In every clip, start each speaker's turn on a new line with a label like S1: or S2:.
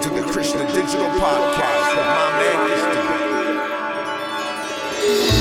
S1: to the Christian Digital Podcast with my man Instagram.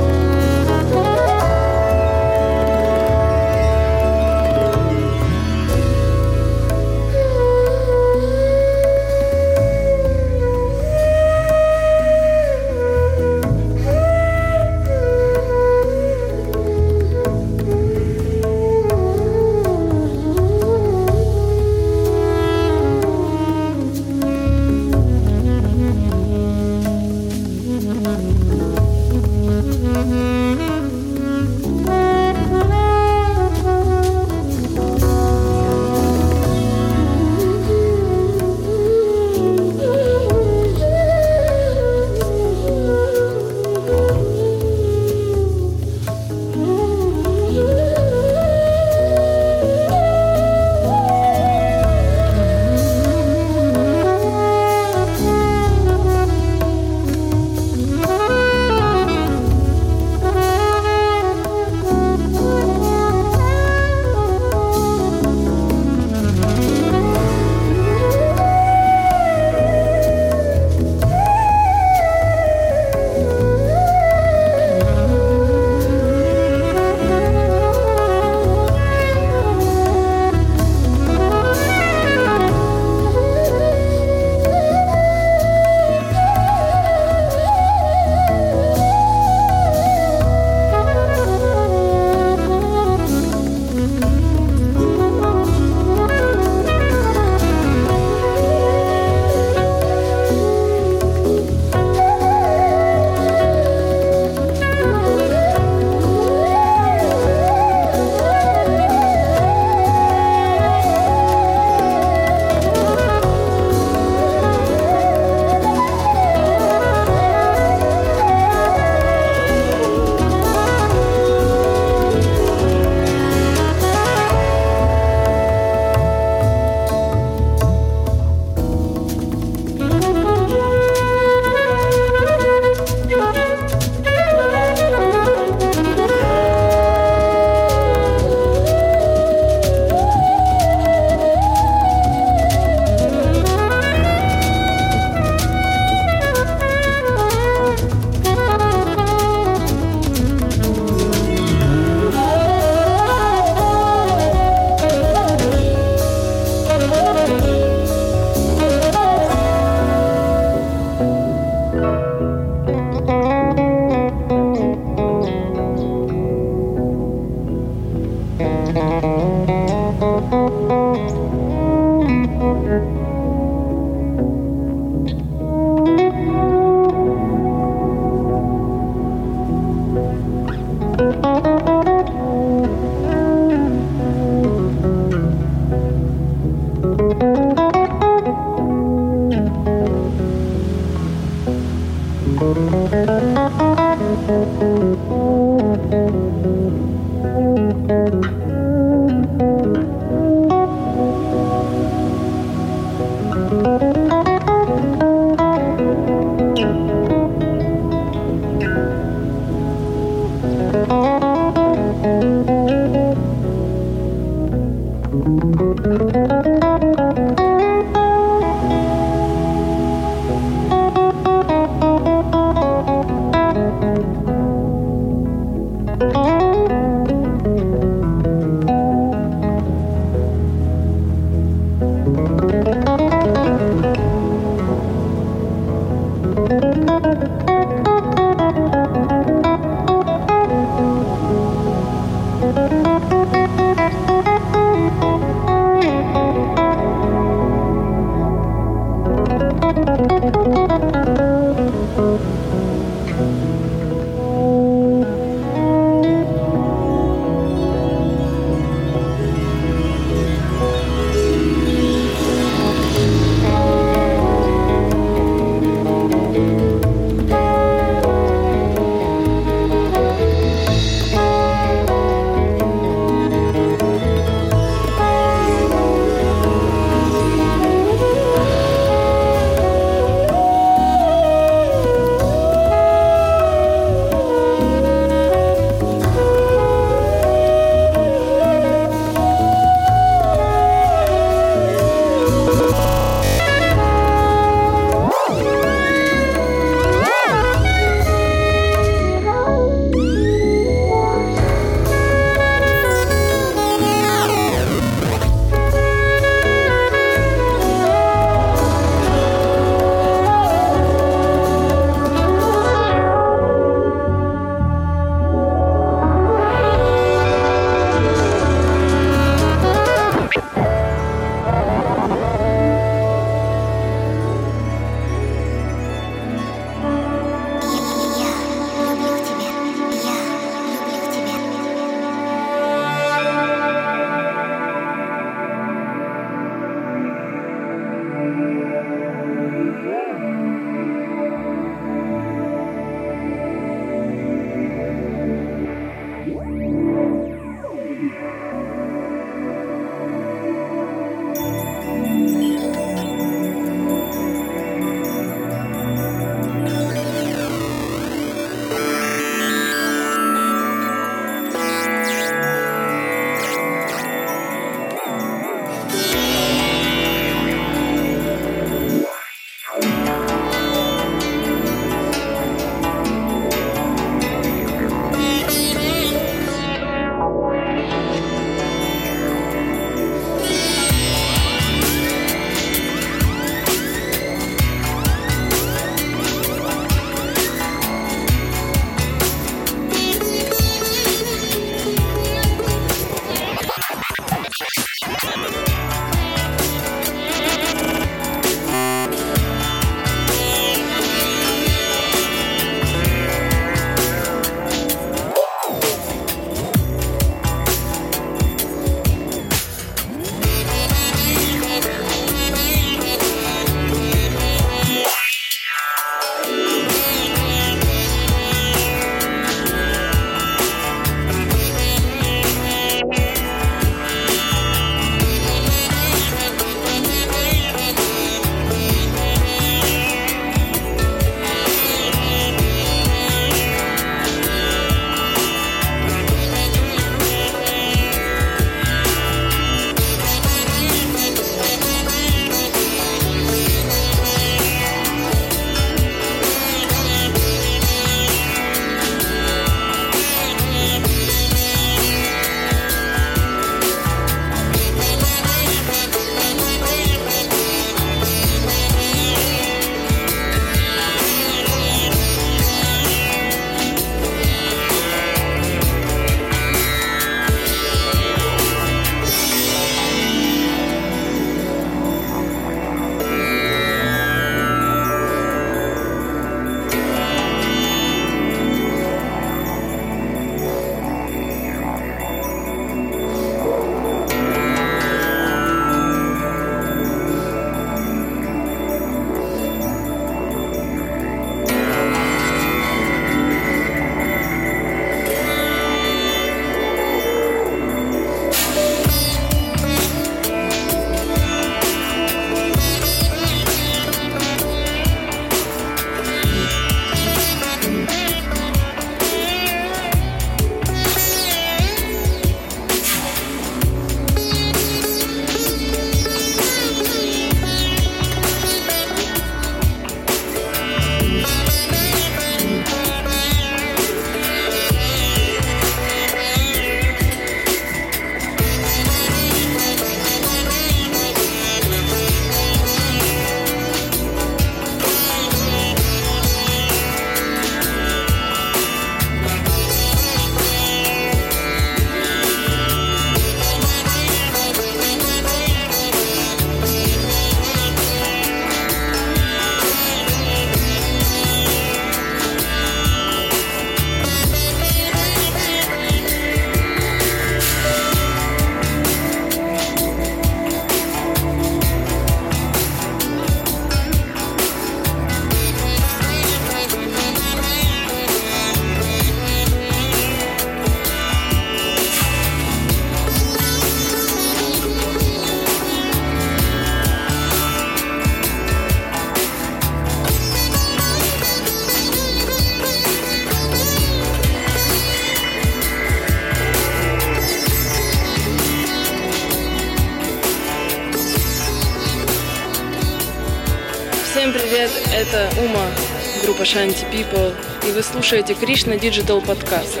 S2: Shanti People, и вы слушаете Кришна Digital Podcast.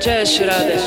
S2: Джая Ширады.